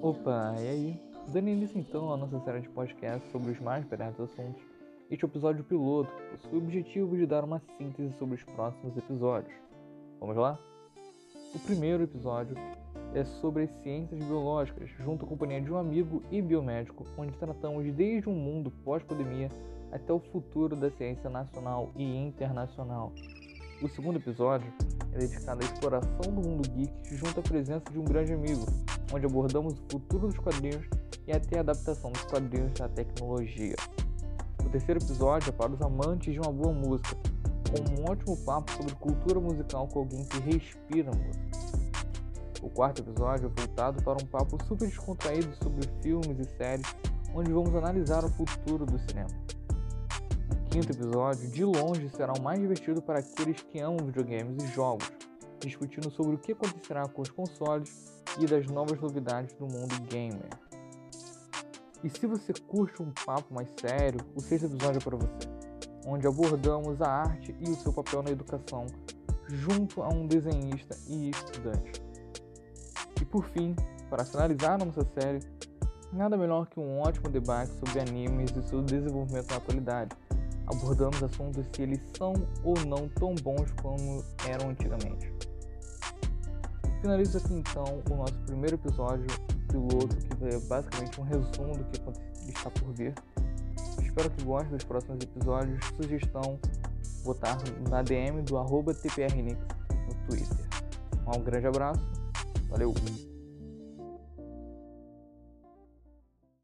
Opa, e aí? Dando início então à nossa série de podcasts sobre os mais variados assuntos, este é episódio piloto possui o objetivo de dar uma síntese sobre os próximos episódios. Vamos lá? O primeiro episódio é sobre as ciências biológicas, junto à companhia de um amigo e biomédico, onde tratamos desde um mundo pós-pandemia até o futuro da ciência nacional e internacional. O segundo episódio é dedicado à exploração do mundo geek junto à presença de um grande amigo, onde abordamos o futuro dos quadrinhos e até a adaptação dos quadrinhos à tecnologia. O terceiro episódio é para os amantes de uma boa música, com um ótimo papo sobre cultura musical com alguém que respira música. O quarto episódio é voltado para um papo super descontraído sobre filmes e séries, onde vamos analisar o futuro do cinema. Quinto episódio, de longe, será o mais divertido para aqueles que amam videogames e jogos, discutindo sobre o que acontecerá com os consoles e das novas novidades do mundo gamer. E se você curte um papo mais sério, o sexto episódio é para você, onde abordamos a arte e o seu papel na educação, junto a um desenhista e estudante. E por fim, para finalizar nossa série, nada melhor que um ótimo debate sobre animes e seu desenvolvimento na atualidade. Abordamos assuntos se eles são ou não tão bons como eram antigamente. Finalizo aqui então o nosso primeiro episódio piloto, que é basicamente um resumo do que está por vir. Espero que gostem dos próximos episódios. Sugestão, botar na DM do arroba TPRNix no Twitter. Um grande abraço, valeu!